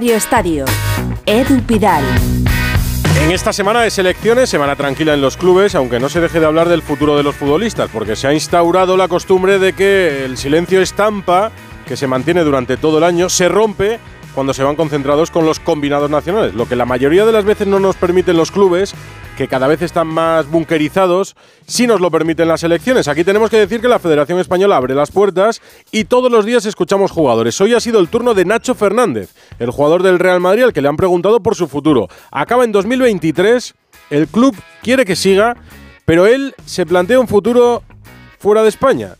Estadio. Edu Pidal. En esta semana de selecciones, semana tranquila en los clubes, aunque no se deje de hablar del futuro de los futbolistas, porque se ha instaurado la costumbre de que el silencio estampa, que se mantiene durante todo el año, se rompe cuando se van concentrados con los combinados nacionales, lo que la mayoría de las veces no nos permiten los clubes, que cada vez están más bunkerizados, si nos lo permiten las elecciones. Aquí tenemos que decir que la Federación Española abre las puertas y todos los días escuchamos jugadores. Hoy ha sido el turno de Nacho Fernández, el jugador del Real Madrid al que le han preguntado por su futuro. Acaba en 2023, el club quiere que siga, pero él se plantea un futuro fuera de España.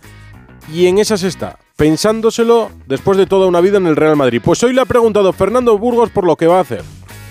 Y en esas está pensándoselo después de toda una vida en el Real Madrid. Pues hoy le ha preguntado Fernando Burgos por lo que va a hacer.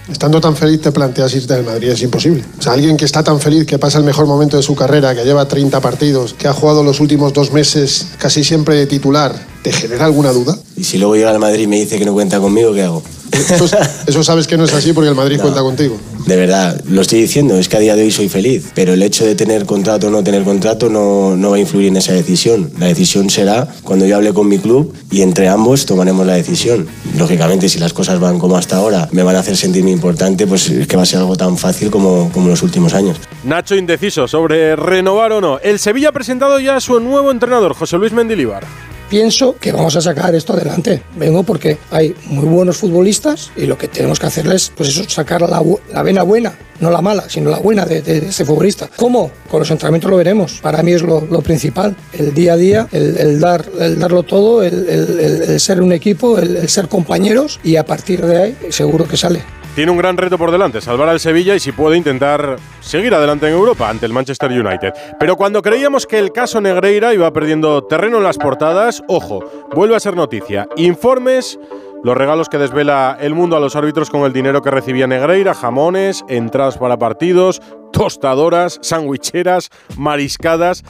Estando tan feliz te planteas irte del Madrid, es imposible. O sea, alguien que está tan feliz, que pasa el mejor momento de su carrera, que lleva 30 partidos, que ha jugado los últimos dos meses casi siempre de titular, ¿te genera alguna duda? Y si luego llega al Madrid y me dice que no cuenta conmigo, ¿qué hago? Eso, eso sabes que no es así porque el Madrid No. cuenta contigo. De verdad, lo estoy diciendo, es que a día de hoy soy feliz, pero el hecho de tener contrato o no tener contrato no, no va a influir en esa decisión. La decisión será cuando yo hable con mi club y entre ambos tomaremos la decisión. Lógicamente, si las cosas van como hasta ahora, me van a hacer sentirme importante, pues es que va a ser algo tan fácil como, como los últimos años. Nacho indeciso sobre renovar o no. El Sevilla ha presentado ya a su nuevo entrenador, José Luis Mendilibar. Pienso que vamos a sacar esto adelante. Vengo porque hay muy buenos futbolistas y lo que tenemos que hacerles, pues eso, sacar la, la vena buena, no la mala, sino la buena de, de ese futbolista. ¿Cómo? Con los entrenamientos lo veremos. Para mí es lo, principal. El día a día, el, dar, el darlo todo, el, el- ser un equipo, el ser compañeros y a partir de ahí seguro que sale. Tiene un gran reto por delante, salvar al Sevilla y si puede intentar seguir adelante en Europa ante el Manchester United. Pero cuando creíamos que el caso Negreira iba perdiendo terreno en las portadas, ojo, vuelve a ser noticia. Informes, los regalos que desvela el mundo a los árbitros con el dinero que recibía Negreira, jamones, entradas para partidos, tostadoras, sandwicheras, mariscadas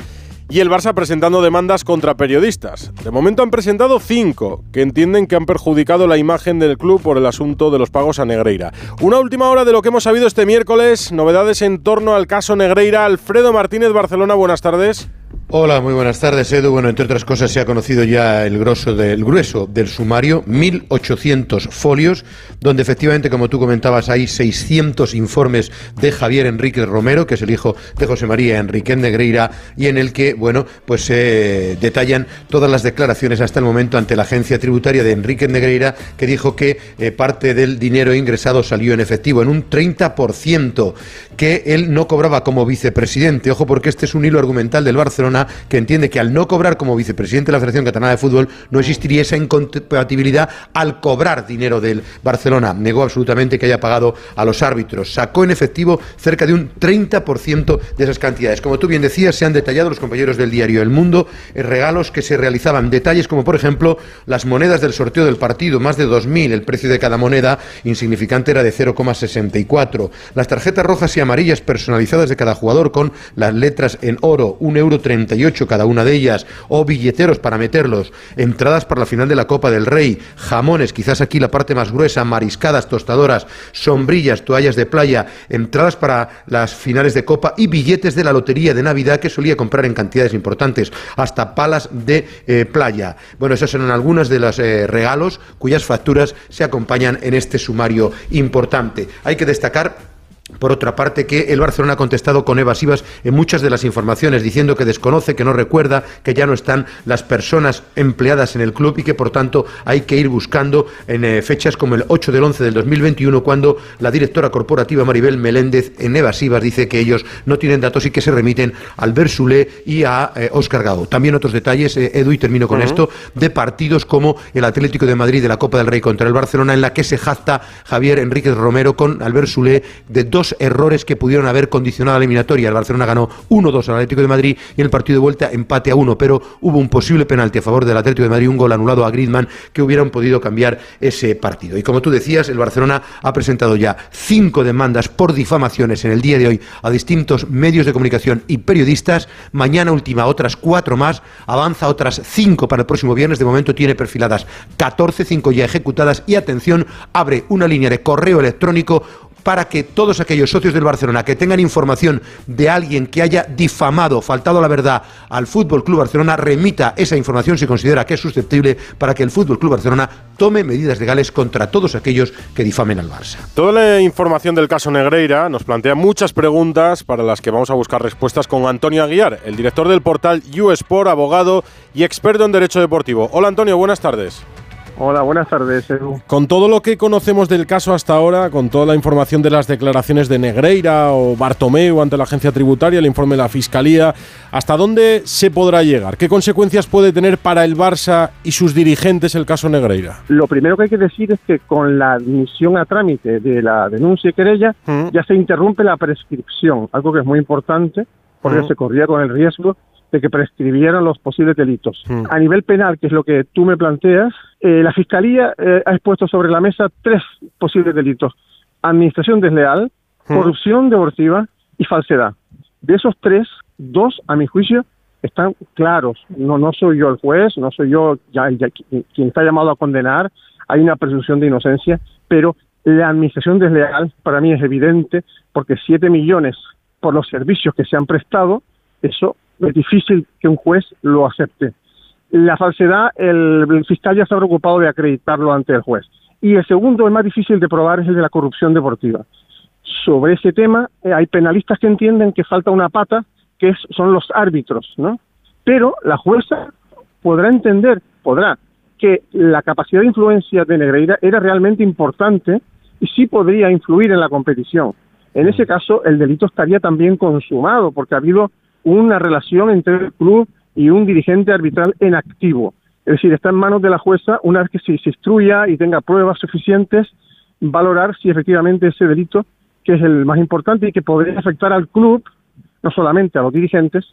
y el Barça presentando demandas contra periodistas. De momento han presentado cinco, que entienden que han perjudicado la imagen del club por el asunto de los pagos a Negreira. Una última hora de lo que hemos sabido este miércoles, novedades en torno al caso Negreira. Alfredo Martínez, Barcelona, buenas tardes. Hola, muy buenas tardes, Edu. Bueno, entre otras cosas se ha conocido ya el, grosso del, grueso del sumario, 1.800 folios, donde efectivamente, como tú comentabas, hay 600 informes de Javier Enrique Romero, que es el hijo de José María Enrique Negreira, y en el que, bueno, pues se detallan todas las declaraciones hasta el momento ante la agencia tributaria de Enrique Negreira, que dijo que eh, parte del dinero ingresado salió en efectivo, en un 30%, que él no cobraba como vicepresidente. Ojo, porque este es un hilo argumental del Que entiende que al no cobrar como vicepresidente de la Federación Catalana de Fútbol no existiría esa incompatibilidad al cobrar dinero del Barcelona. Negó absolutamente que haya pagado a los árbitros. Sacó en efectivo cerca de un 30% de esas cantidades. Como tú bien decías, se han detallado los compañeros del diario El Mundo eh, regalos que se realizaban. Detalles como, por ejemplo, las monedas del sorteo del partido, más de 2.000. El precio de cada moneda insignificante era de 0,64. Las tarjetas rojas y amarillas personalizadas de cada jugador con las letras en oro, 1,38 euro cada una de ellas, o billeteros para meterlos, entradas para la final de la Copa del Rey, jamones, quizás aquí la parte más gruesa, mariscadas, tostadoras, sombrillas, toallas de playa, entradas para las finales de Copa y billetes de la lotería de Navidad que solía comprar en cantidades importantes, hasta palas de eh, playa. Bueno, esas son algunas de los eh, regalos cuyas facturas se acompañan en este sumario importante. Hay que destacar por otra parte, que el Barcelona ha contestado con evasivas en muchas de las informaciones, diciendo que desconoce, que no recuerda, que ya no están las personas empleadas en el club y que por tanto hay que ir buscando en eh, fechas como el 8 del 11 del 2021, cuando la directora corporativa Maribel Meléndez en evasivas dice que ellos no tienen datos y que se remiten al Bersulé y a eh, Óscar Gago. También otros detalles, eh, Edu, y termino con esto, de partidos como el Atlético de Madrid de la Copa del Rey contra el Barcelona, en la que se jacta Javier Enríquez Romero con Albert Soulé de dos errores que pudieron haber condicionado la eliminatoria. El Barcelona ganó 1-2 al Atlético de Madrid y en el partido de vuelta empate a 1, pero hubo un posible penalti a favor del Atlético de Madrid, un gol anulado a Griezmann que hubieran podido cambiar ese partido. Y como tú decías, el Barcelona ha presentado ya cinco demandas por difamaciones en el día de hoy a distintos medios de comunicación y periodistas. Mañana última otras cuatro más, avanza otras cinco para el próximo viernes. De momento tiene perfiladas 14, 5 ya ejecutadas y atención, abre una línea de correo electrónico para que todos aquellos socios del Barcelona que tengan información de alguien que haya difamado, faltado a la verdad al Fútbol Club Barcelona, remita esa información si considera que es susceptible para que el Fútbol Club Barcelona tome medidas legales contra todos aquellos que difamen al Barça. Toda la información del caso Negreira nos plantea muchas preguntas para las que vamos a buscar respuestas con Antonio Aguiar, el director del portal YouSport, abogado y experto en derecho deportivo. Hola Antonio, buenas tardes. Hola, buenas tardes, Edu. Con todo lo que conocemos del caso hasta ahora, con toda la información de las declaraciones de Negreira o Bartomeu ante la agencia tributaria, el informe de la Fiscalía, ¿hasta dónde se podrá llegar? ¿Qué consecuencias puede tener para el Barça y sus dirigentes el caso Negreira? Lo primero que hay que decir es que con la admisión a trámite de la denuncia y querella Mm. ya se interrumpe la prescripción, algo que es muy importante porque Mm. se corría con el riesgo de que prescribieran los posibles delitos. Mm. A nivel penal, que es lo que tú me planteas, eh, la Fiscalía eh, ha expuesto sobre la mesa tres posibles delitos. Administración desleal, Mm. corrupción deportiva y falsedad. De esos tres, dos, a mi juicio, están claros. No, no soy yo el juez, no soy yo ya, ya qui- quien está llamado a condenar. Hay una presunción de inocencia, pero la administración desleal para mí es evidente porque siete millones por los servicios que se han prestado, eso es difícil que un juez lo acepte. La falsedad, el, el fiscal ya se ha preocupado de acreditarlo ante el juez. Y el segundo, el más difícil de probar, es el de la corrupción deportiva. Sobre ese tema, eh, hay penalistas que entienden que falta una pata, que es- son los árbitros, ¿no? Pero la jueza podrá entender, podrá, que la capacidad de influencia de Negreira era realmente importante y sí podría influir en la competición. En ese caso, el delito estaría también consumado, porque ha habido una relación entre el club y un dirigente arbitral en activo. Es decir, está en manos de la jueza, una vez que se, se instruya y tenga pruebas suficientes, valorar si efectivamente ese delito, que es el más importante y que podría afectar al club, no solamente a los dirigentes,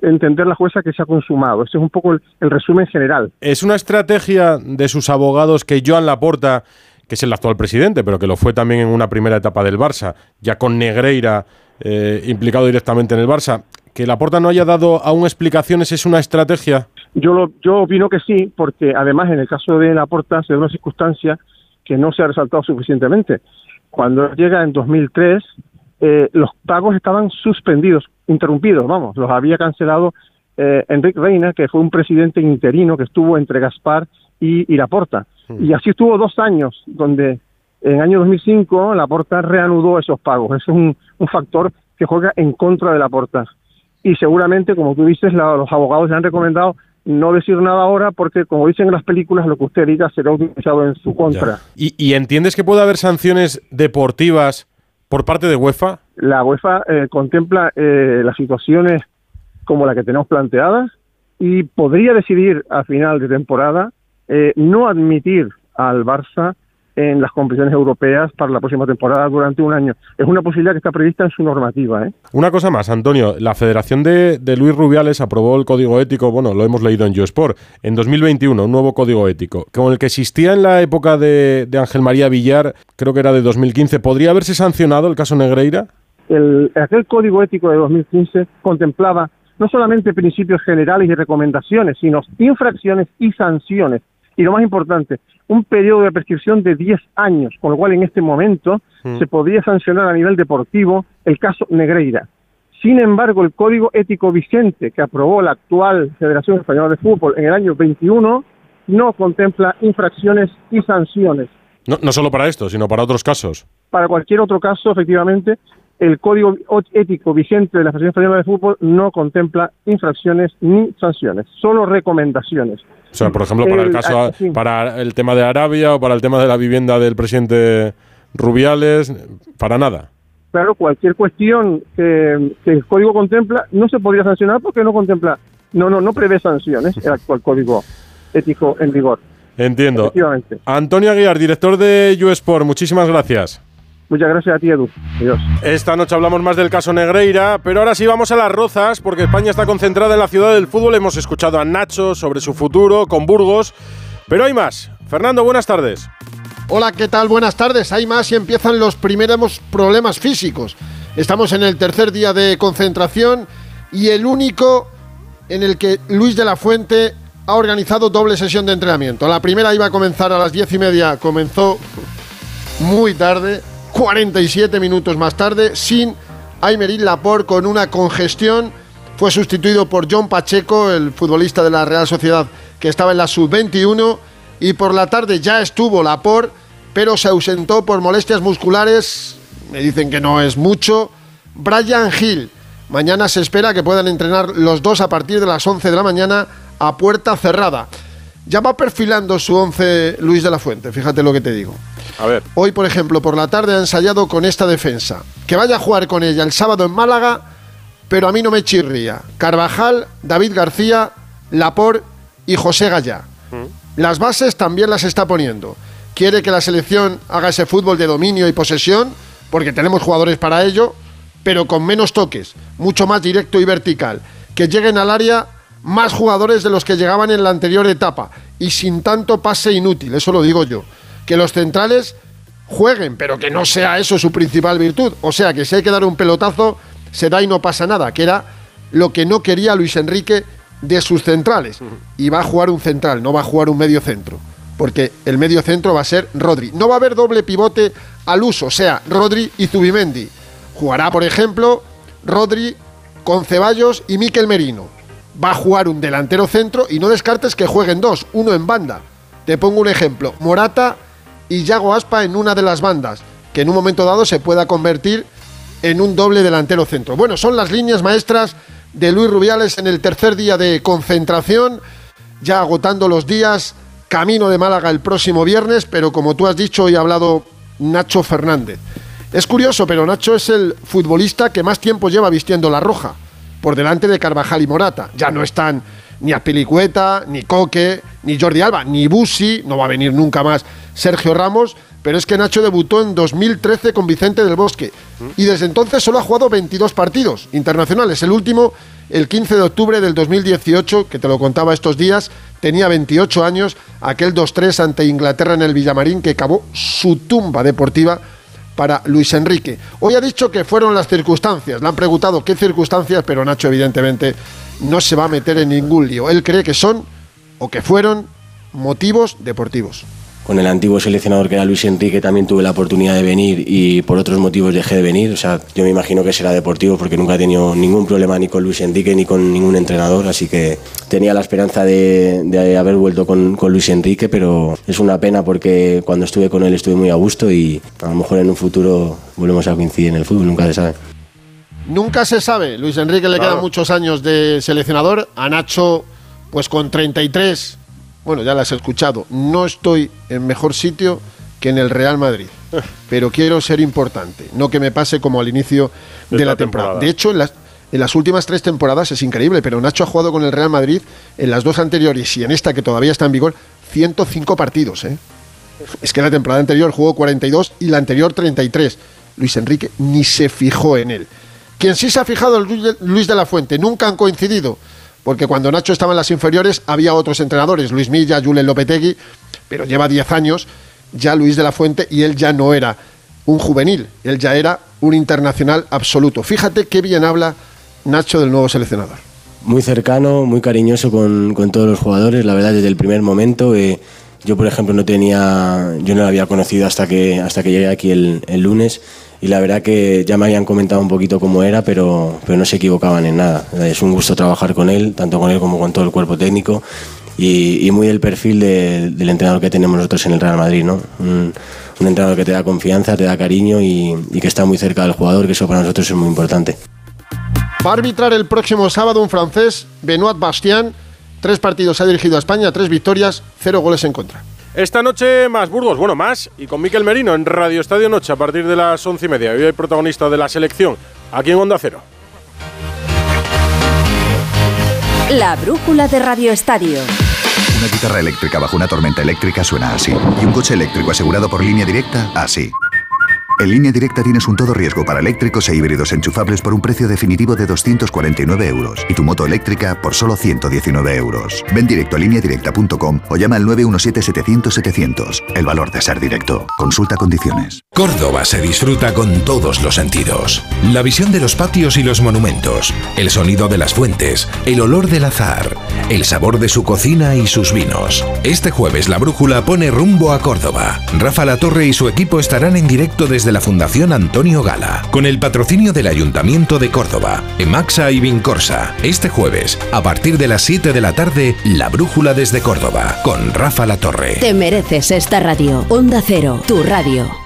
entender la jueza que se ha consumado. Ese es un poco el, el resumen general. ¿Es una estrategia de sus abogados que Joan Laporta, que es el actual presidente, pero que lo fue también en una primera etapa del Barça, ya con Negreira eh, implicado directamente en el Barça, que Laporta no haya dado aún explicaciones es una estrategia? Yo, lo, yo opino que sí, porque además en el caso de Laporta se da una circunstancia que no se ha resaltado suficientemente. Cuando llega en 2003, eh, los pagos estaban suspendidos, interrumpidos, vamos, los había cancelado eh, Enrique Reina, que fue un presidente interino que estuvo entre Gaspar y, y Laporta. Y así estuvo dos años, donde en el año 2005 Laporta reanudó esos pagos. Eso es un, un factor que juega en contra de Laporta. Y seguramente, como tú dices, la- los abogados le han recomendado no decir nada ahora porque, como dicen en las películas, lo que usted diga será utilizado en su contra. ¿Y, y entiendes que puede haber sanciones deportivas por parte de UEFA? La UEFA eh, contempla eh, las situaciones como la que tenemos planteadas y podría decidir a final de temporada eh, no admitir al Barça en las competiciones europeas para la próxima temporada durante un año. Es una posibilidad que está prevista en su normativa. ¿eh? Una cosa más, Antonio. La Federación de, de Luis Rubiales aprobó el código ético, bueno, lo hemos leído en YouSport, en 2021, un nuevo código ético, con el que existía en la época de, de Ángel María Villar, creo que era de 2015. ¿Podría haberse sancionado el caso Negreira? el, aquel código ético de 2015 contemplaba no solamente principios generales y recomendaciones, sino infracciones y sanciones. Y lo más importante, un periodo de prescripción de 10 años, con lo cual en este momento Mm. se podría sancionar a nivel deportivo el caso Negreira. Sin embargo, el código ético vigente que aprobó la actual Federación Española de Fútbol en el año 21 no contempla infracciones y sanciones. No, no solo para esto, sino para otros casos. Para cualquier otro caso, efectivamente, el código ético vigente de la Federación Española de Fútbol no contempla infracciones ni sanciones, solo recomendaciones. O sea, por ejemplo, para el El- caso, sí. para el tema de Arabia o para el tema de la vivienda del presidente Rubiales, para nada. Claro, cualquier cuestión que, que el código contempla no se podría sancionar porque no contempla, no, no, no prevé sanciones el actual código ético en vigor. Entiendo. Antonio Aguiar, director de YouSport, muchísimas gracias. Muchas gracias a ti, Edu. Adiós. Esta noche hablamos más del caso Negreira, pero ahora sí vamos a las rozas, porque España está concentrada en la ciudad del fútbol. Hemos escuchado a Nacho sobre su futuro con Burgos, pero hay más. Fernando, buenas tardes. Hola, ¿qué tal? Buenas tardes. Hay más y empiezan los primeros problemas físicos. Estamos en el tercer día de concentración y el único en el que Luis de la Fuente ha organizado doble sesión de entrenamiento. La primera iba a comenzar a las diez y media, comenzó muy tarde 47 minutos más tarde, sin Aymerín Laporte con una congestión. Fue sustituido por John Pacheco, el futbolista de la Real Sociedad que estaba en la sub-21. Y por la tarde ya estuvo Laporte, pero se ausentó por molestias musculares. Me dicen que no es mucho. Brian Hill. Mañana se espera que puedan entrenar los dos a partir de las 11 de la mañana a puerta cerrada. Ya va perfilando su 11 Luis de la Fuente, fíjate lo que te digo. A ver. Hoy, por ejemplo, por la tarde ha ensayado con esta defensa. Que vaya a jugar con ella el sábado en Málaga, pero a mí no me chirría. Carvajal, David García, Lapor y José Gallá. Las bases también las está poniendo. Quiere que la selección haga ese fútbol de dominio y posesión, porque tenemos jugadores para ello, pero con menos toques, mucho más directo y vertical. Que lleguen al área más jugadores de los que llegaban en la anterior etapa y sin tanto pase inútil, eso lo digo yo. Que los centrales jueguen, pero que no sea eso su principal virtud. O sea, que si hay que dar un pelotazo, se da y no pasa nada, que era lo que no quería Luis Enrique de sus centrales. Y va a jugar un central, no va a jugar un medio centro. Porque el medio centro va a ser Rodri. No va a haber doble pivote al uso, o sea, Rodri y Zubimendi. Jugará, por ejemplo, Rodri con Ceballos y Miquel Merino va a jugar un delantero centro y no descartes que jueguen dos, uno en banda. Te pongo un ejemplo, Morata y Yago Aspa en una de las bandas, que en un momento dado se pueda convertir en un doble delantero centro. Bueno, son las líneas maestras de Luis Rubiales en el tercer día de concentración, ya agotando los días, camino de Málaga el próximo viernes, pero como tú has dicho, hoy ha hablado Nacho Fernández. Es curioso, pero Nacho es el futbolista que más tiempo lleva vistiendo la roja por delante de Carvajal y Morata. Ya no están ni Apilicueta, ni Coque, ni Jordi Alba, ni Busi, no va a venir nunca más Sergio Ramos, pero es que Nacho debutó en 2013 con Vicente del Bosque y desde entonces solo ha jugado 22 partidos internacionales. El último, el 15 de octubre del 2018, que te lo contaba estos días, tenía 28 años, aquel 2-3 ante Inglaterra en el Villamarín que acabó su tumba deportiva para Luis Enrique. Hoy ha dicho que fueron las circunstancias. Le han preguntado qué circunstancias, pero Nacho evidentemente no se va a meter en ningún lío. Él cree que son o que fueron motivos deportivos con el antiguo seleccionador que era Luis Enrique también tuve la oportunidad de venir y por otros motivos dejé de venir. O sea, yo me imagino que será deportivo porque nunca he tenido ningún problema ni con Luis Enrique ni con ningún entrenador, así que tenía la esperanza de, haber vuelto con, con, Luis Enrique, pero es una pena porque cuando estuve con él estuve muy a gusto y a lo mejor en un futuro volvemos a coincidir en el fútbol, nunca se sabe. Nunca se sabe. Luis Enrique le quedan muchos años de seleccionador. A Nacho, pues con 33 bueno, ya las he escuchado, no estoy en mejor sitio que en el Real Madrid, pero quiero ser importante, no que me pase como al inicio de, la temporada. De hecho, en las, en las últimas tres temporadas es increíble, pero Nacho ha jugado con el Real Madrid en las dos anteriores y en esta que todavía está en vigor, 105 partidos. ¿eh? Es que la temporada anterior jugó 42 y la anterior 33. Luis Enrique ni se fijó en él. Quien sí se ha fijado Luis de la Fuente, nunca han coincidido porque cuando Nacho estaba en las inferiores había otros entrenadores, Luis Milla, Julen Lopetegui, pero lleva 10 años ya Luis de la Fuente y él ya no era un juvenil, él ya era un internacional absoluto. Fíjate qué bien habla Nacho del nuevo seleccionador. Muy cercano, muy cariñoso con, todos los jugadores, la verdad desde el primer momento. Eh, yo, por ejemplo, no tenía, yo no lo había conocido hasta que, hasta que llegué aquí el, el lunes y la verdad que ya me habían comentado un poquito cómo era, pero, pero no se equivocaban en nada. Es un gusto trabajar con él, tanto con él como con todo el cuerpo técnico y, muy el perfil del entrenador que tenemos nosotros en el Real Madrid, ¿no? Un, entrenador que te da confianza, te da cariño y, y que está muy cerca del jugador, que eso para nosotros es muy importante. Va a arbitrar el próximo sábado un francés, Benoit Bastien. Tres partidos ha dirigido a España, tres victorias, cero goles en contra. Esta noche más Burgos, bueno, más, y con Miquel Merino en Radio Estadio Noche a partir de las once y media. Hoy hay protagonista de la selección, aquí en Onda Cero. La brújula de Radio Estadio. Una guitarra eléctrica bajo una tormenta eléctrica suena así. Y un coche eléctrico asegurado por línea directa, así. En línea directa tienes un todo riesgo para eléctricos e híbridos enchufables por un precio definitivo de 249 euros y tu moto eléctrica por solo 119 euros. Ven directo a lineadirecta.com o llama al 917-700-700. El valor de ser directo. Consulta condiciones. Córdoba se disfruta con todos los sentidos. La visión de los patios y los monumentos, el sonido de las fuentes, el olor del azar, el sabor de su cocina y sus vinos. Este jueves la brújula pone rumbo a Córdoba. Rafa La Torre y su equipo estarán en directo desde de la Fundación Antonio Gala, con el patrocinio del Ayuntamiento de Córdoba, Emaxa y Vincorsa. Este jueves, a partir de las 7 de la tarde, La Brújula desde Córdoba, con Rafa La Torre. Te mereces esta radio. Onda Cero, tu radio.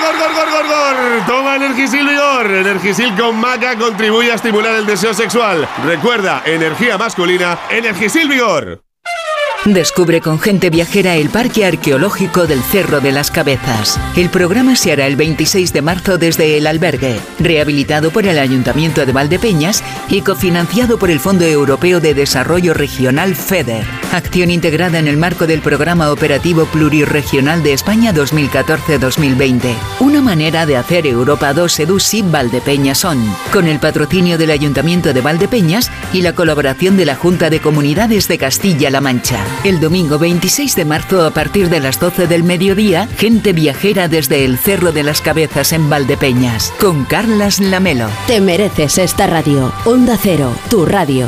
Toma Energisil Vigor. Energisil con maca contribuye a estimular el deseo sexual. Recuerda, energía masculina, Energisil Vigor. Descubre con gente viajera el Parque Arqueológico del Cerro de las Cabezas. El programa se hará el 26 de marzo desde el albergue, rehabilitado por el Ayuntamiento de Valdepeñas y cofinanciado por el Fondo Europeo de Desarrollo Regional FEDER. Acción integrada en el marco del Programa Operativo Plurirregional de España 2014-2020. Una manera de hacer Europa 2 Sedusi Valdepeñas Son, con el patrocinio del Ayuntamiento de Valdepeñas y la colaboración de la Junta de Comunidades de Castilla-La Mancha. El domingo 26 de marzo a partir de las 12 del mediodía, gente viajera desde el Cerro de las Cabezas en Valdepeñas, con Carlas Lamelo. Te mereces esta radio. Onda Cero, tu radio.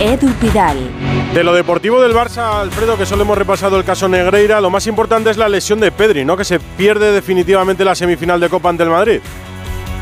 Edu Pidal. De lo deportivo del Barça, Alfredo, que solo hemos repasado el caso Negreira, lo más importante es la lesión de Pedri, ¿no? Que se pierde definitivamente la semifinal de Copa ante el Madrid.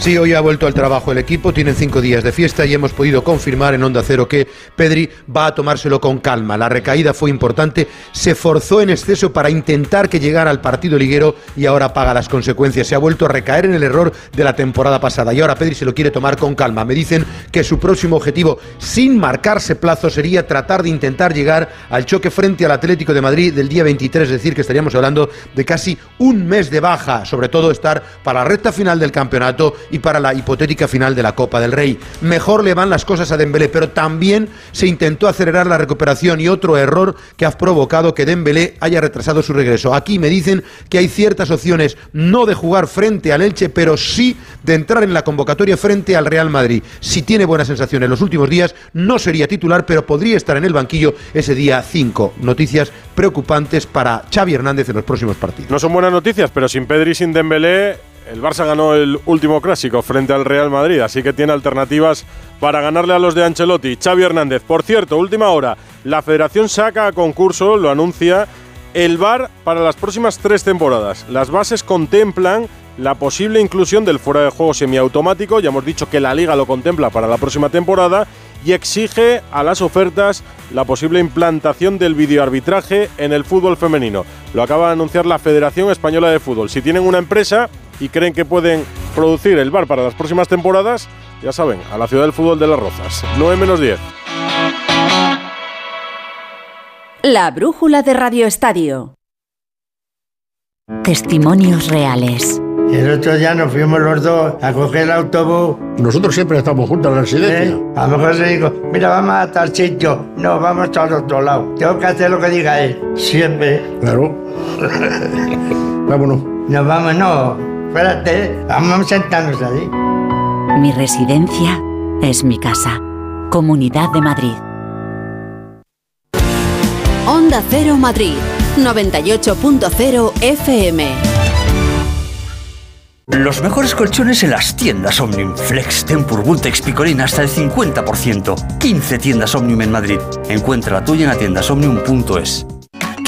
Sí, hoy ha vuelto al trabajo el equipo, tienen cinco días de fiesta y hemos podido confirmar en Onda Cero que Pedri va a tomárselo con calma. La recaída fue importante, se forzó en exceso para intentar que llegara al partido liguero y ahora paga las consecuencias. Se ha vuelto a recaer en el error de la temporada pasada y ahora Pedri se lo quiere tomar con calma. Me dicen que su próximo objetivo, sin marcarse plazo, sería tratar de intentar llegar al choque frente al Atlético de Madrid del día 23, es decir, que estaríamos hablando de casi un mes de baja, sobre todo estar para la recta final del campeonato y para la hipotética final de la Copa del Rey. Mejor le van las cosas a Dembélé, pero también se intentó acelerar la recuperación y otro error que ha provocado que Dembélé haya retrasado su regreso. Aquí me dicen que hay ciertas opciones no de jugar frente al Elche, pero sí de entrar en la convocatoria frente al Real Madrid. Si tiene buenas sensaciones los últimos días, no sería titular, pero podría estar en el banquillo ese día 5. Noticias preocupantes para Xavi Hernández en los próximos partidos. No son buenas noticias, pero sin Pedri y sin Dembélé el Barça ganó el último clásico frente al Real Madrid, así que tiene alternativas para ganarle a los de Ancelotti. Xavi Hernández, por cierto, última hora, la federación saca a concurso, lo anuncia, el VAR para las próximas tres temporadas. Las bases contemplan la posible inclusión del fuera de juego semiautomático, ya hemos dicho que la liga lo contempla para la próxima temporada, y exige a las ofertas la posible implantación del videoarbitraje en el fútbol femenino. Lo acaba de anunciar la Federación Española de Fútbol. Si tienen una empresa y creen que pueden producir el bar para las próximas temporadas, ya saben, a la ciudad del fútbol de Las Rozas. 9 menos 10. La brújula de Radio Estadio. Testimonios reales. El otro día nos fuimos los dos a coger el autobús. Nosotros siempre estamos juntos en la residencia. ¿Eh? A lo mejor se digo, mira, vamos a tal sitio. No, vamos al otro lado. Tengo que hacer lo que diga él. Siempre. Claro. Vámonos. Nos vamos, no. Espérate, vamos a sentarnos ahí. Mi residencia es mi casa. Comunidad de Madrid. Onda Cero Madrid, 98.0 FM. Los mejores colchones en las tiendas Omnium. Flex, Tempur, Bultex, Picolín hasta el 50%. 15 tiendas Omnium en Madrid. Encuentra la tuya en la tienda omnium.es.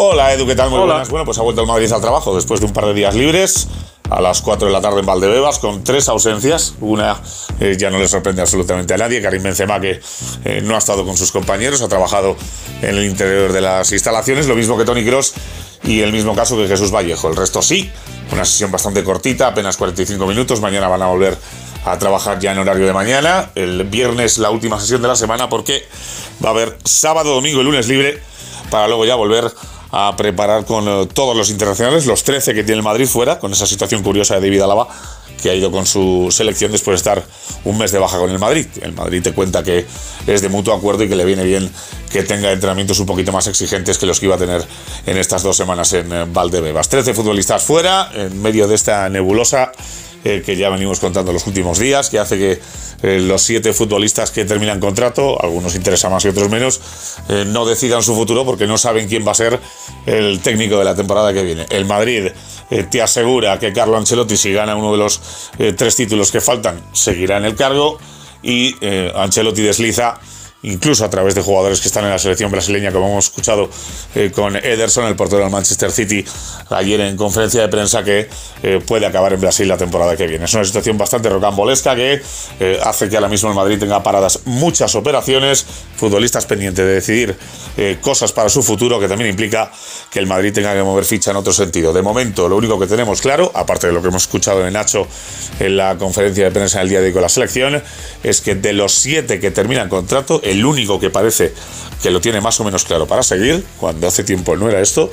Hola Edu, ¿qué tal? Muy Hola. buenas. Bueno, pues ha vuelto el Madrid al trabajo después de un par de días libres a las 4 de la tarde en Valdebebas con tres ausencias. Una eh, ya no le sorprende absolutamente a nadie. Karim Benzema que eh, no ha estado con sus compañeros, ha trabajado en el interior de las instalaciones, lo mismo que Tony Cross y el mismo caso que Jesús Vallejo. El resto sí, una sesión bastante cortita, apenas 45 minutos. Mañana van a volver a trabajar ya en horario de mañana. El viernes la última sesión de la semana porque va a haber sábado, domingo y lunes libre para luego ya volver a preparar con eh, todos los internacionales, los 13 que tiene el Madrid fuera, con esa situación curiosa de David Alaba, que ha ido con su selección después de estar un mes de baja con el Madrid. El Madrid te cuenta que es de mutuo acuerdo y que le viene bien que tenga entrenamientos un poquito más exigentes que los que iba a tener en estas dos semanas en eh, Valdebebas. 13 futbolistas fuera, en medio de esta nebulosa eh, que ya venimos contando los últimos días, que hace que eh, los siete futbolistas que terminan contrato, algunos interesan más y otros menos, eh, no decidan su futuro porque no saben quién va a ser el técnico de la temporada que viene. El Madrid te asegura que Carlo Ancelotti, si gana uno de los tres títulos que faltan, seguirá en el cargo y Ancelotti desliza incluso a través de jugadores que están en la selección brasileña, como hemos escuchado eh, con Ederson, el portero del Manchester City, ayer en conferencia de prensa, que eh, puede acabar en Brasil la temporada que viene. Es una situación bastante rocambolesca que eh, hace que ahora mismo el Madrid tenga paradas muchas operaciones, futbolistas pendientes de decidir cosas para su futuro, que también implica que el Madrid tenga que mover ficha en otro sentido. De momento, lo único que tenemos claro, aparte de lo que hemos escuchado de Nacho en la conferencia de prensa en el día de hoy con la selección, es que de los siete que terminan contrato, el único que parece que lo tiene más o menos claro para seguir, cuando hace tiempo no era esto,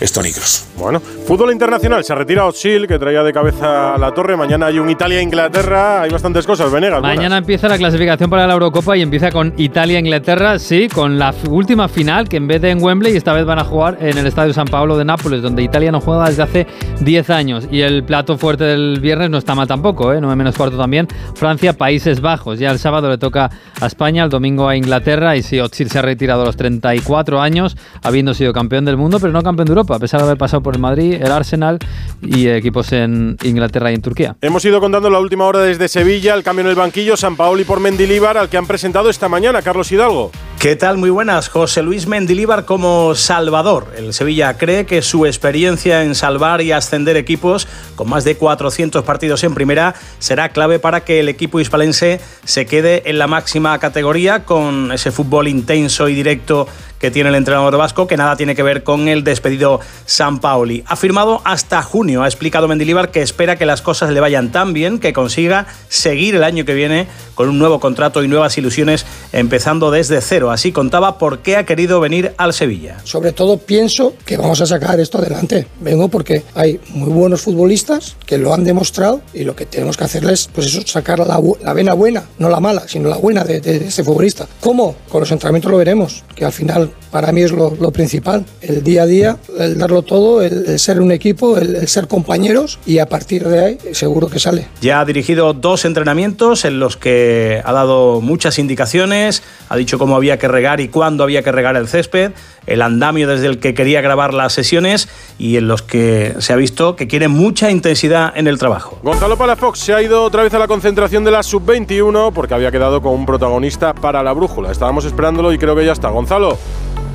es Toni Kroos. Bueno, fútbol internacional. Se retira Otsil, que traía de cabeza a la torre. Mañana hay un Italia-Inglaterra. Hay bastantes cosas. Venegas. buenas. Mañana empieza la clasificación para la Eurocopa y empieza con Italia-Inglaterra, sí, con la última final, que en vez de en Wembley, esta vez van a jugar en el Estadio San Paolo de Nápoles, donde Italia no juega desde hace 10 años. Y el plato fuerte del viernes no está mal tampoco, ¿eh? 9 menos cuarto también. Francia, Países Bajos. Ya el sábado le toca a España, el domingo a Inglaterra. Y sí, Otsil se ha retirado a los 34 años, habiendo sido campeón del mundo, pero no campeón de Europa, a pesar de haber pasado por el Madrid, el Arsenal y equipos en Inglaterra y en Turquía. Hemos ido contando la última hora desde Sevilla, el cambio en el banquillo, San Paoli por Mendilíbar, al que han presentado esta mañana, Carlos Hidalgo. ¿Qué tal? Muy buenas. José Luis Mendilíbar como salvador. El Sevilla cree que su experiencia en salvar y ascender equipos con más de 400 partidos en primera será clave para que el equipo hispalense se quede en la máxima categoría con ese fútbol intenso y directo que tiene el entrenador vasco, que nada tiene que ver con el despedido San Paoli. Ha firmado hasta junio, ha explicado Mendilibar que espera que las cosas le vayan tan bien que consiga seguir el año que viene con un nuevo contrato y nuevas ilusiones empezando desde cero. Así contaba por qué ha querido venir al Sevilla. Sobre todo pienso que vamos a sacar esto adelante. Vengo porque hay muy buenos futbolistas que lo han demostrado y lo que tenemos que hacerles pues eso, sacar la, vena buena, no la mala, sino la buena de, de este futbolista. ¿Cómo? Con los entrenamientos lo veremos, que al final para mí es lo, principal. El día a día, el darlo todo, el, el ser un equipo, el, el ser compañeros y a partir de ahí seguro que sale. Ya ha dirigido dos entrenamientos en los que ha dado muchas indicaciones, ha dicho cómo había que regar y cuándo había que regar el césped, el andamio desde el que quería grabar las sesiones y en los que se ha visto que quiere mucha intensidad en el trabajo. Gonzalo Palafox se ha ido otra vez a la concentración de la sub-21 porque había quedado con un protagonista para la brújula. Estábamos esperándolo y creo que ya está. Gonzalo.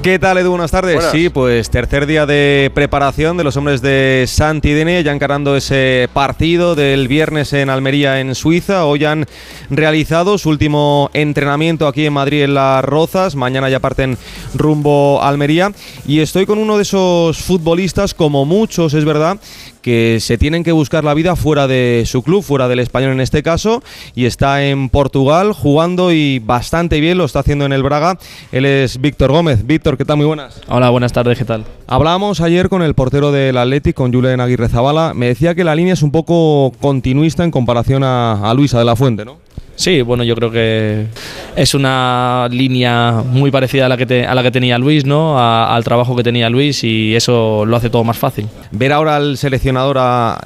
¿Qué tal, Edu? Buenas tardes. Buenas. Sí, pues tercer día de preparación de los hombres de Santidene, ya encarando ese partido del viernes en Almería, en Suiza. Hoy han realizado su último entrenamiento aquí en Madrid, en Las Rozas. Mañana ya parten rumbo a Almería. Y estoy con uno de esos futbolistas, como muchos, es verdad, que se tienen que buscar la vida fuera de su club, fuera del español en este caso, y está en Portugal jugando y bastante bien, lo está haciendo en el Braga. Él es Víctor Gómez. Víctor, ¿qué tal? Muy buenas. Hola, buenas tardes, ¿qué tal? Hablábamos ayer con el portero del Athletic, con Julen Aguirre Zabala. Me decía que la línea es un poco continuista en comparación a, a Luisa de la Fuente, ¿no? Sí, bueno, yo creo que es una línea muy parecida a la que, te- a la que tenía Luis, ¿no? Al trabajo que tenía Luis y eso lo hace todo más fácil. Ver ahora al seleccionador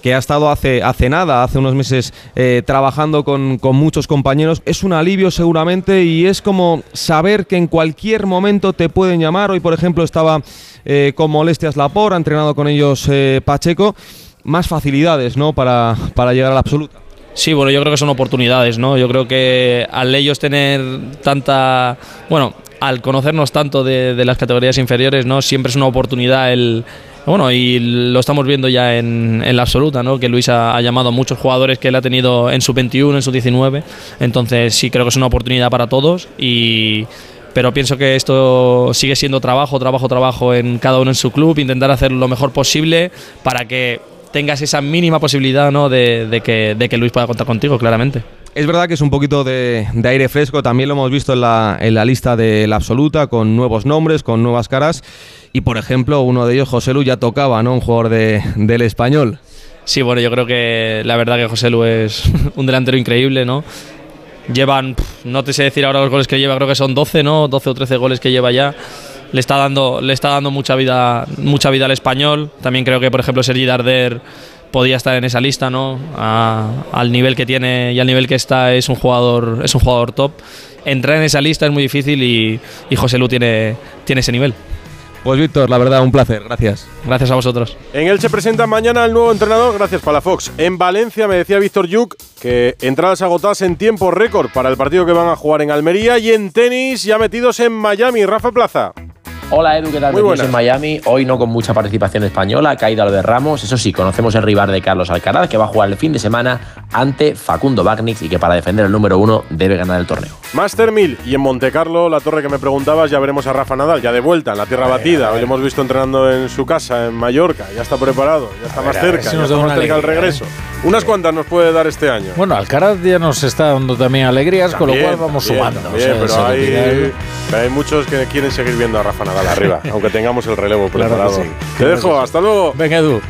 que ha estado hace, hace nada, hace unos meses, eh, trabajando con, con muchos compañeros, es un alivio seguramente y es como saber que en cualquier momento te pueden llamar. Hoy, por ejemplo, estaba eh, con molestias Lapor, ha entrenado con ellos eh, Pacheco. Más facilidades, ¿no? Para, para llegar a la absoluta. Sí, bueno, yo creo que son oportunidades, ¿no? Yo creo que al ellos tener tanta, bueno, al conocernos tanto de, las categorías inferiores, ¿no? Siempre es una oportunidad el, bueno, y lo estamos viendo ya en, la absoluta, ¿no? Que Luis ha, ha llamado a muchos jugadores que él ha tenido en su 21, en su 19, entonces sí creo que es una oportunidad para todos y pero pienso que esto sigue siendo trabajo, trabajo, trabajo en cada uno en su club, intentar hacer lo mejor posible para que tengas esa mínima posibilidad ¿no? de, de que, de que Luis pueda contar contigo, claramente. Es verdad que es un poquito de, de aire fresco, también lo hemos visto en la, en la lista de la absoluta, con nuevos nombres, con nuevas caras. Y por ejemplo, uno de ellos, José Lu, ya tocaba, ¿no? Un jugador de, del español. Sí, bueno, yo creo que la verdad que José Lu es un delantero increíble, ¿no? Llevan, no te sé decir ahora los goles que lleva, creo que son 12, ¿no? 12 o 13 goles que lleva ya. Le está dando, le está dando mucha vida, mucha vida al español. También creo que, por ejemplo, Sergi Darder podía estar en esa lista, ¿no? A- al nivel que tiene y al nivel que está es un jugador, es un jugador top. Entrar en esa lista es muy difícil y, y José Lu tiene, tiene ese nivel. Pues Víctor, la verdad, un placer, gracias. Gracias a vosotros. En él se presenta mañana el nuevo entrenador, gracias Palafox. En Valencia me decía Víctor Yuk que entradas agotadas en tiempo récord para el partido que van a jugar en Almería y en tenis ya metidos en Miami. Rafa Plaza. Hola Edu, ¿qué tal? Muy buenas. en Miami, hoy no con mucha participación española, caída lo de Ramos. Eso sí, conocemos el rival de Carlos Alcaraz, que va a jugar el fin de semana ante Facundo Bagnic y que para defender el número uno debe ganar el torneo. Master 1000 y en Montecarlo, la torre que me preguntabas, ya veremos a Rafa Nadal, ya de vuelta en la tierra batida. Hoy lo hemos visto entrenando en su casa, en Mallorca, ya está preparado, ya está más ver, cerca, si ya nos está más cerca el regreso. Unas cuantas nos puede dar este año. Bueno, Alcaraz ya nos está dando también alegrías, con lo cual vamos también, sumando. también, O sea, pero, hay, pero hay muchos que quieren seguir viendo a Rafa Nadal arriba, aunque tengamos el relevo Claro preparado. sí, Te claro dejo, hasta luego. Venga, Edu.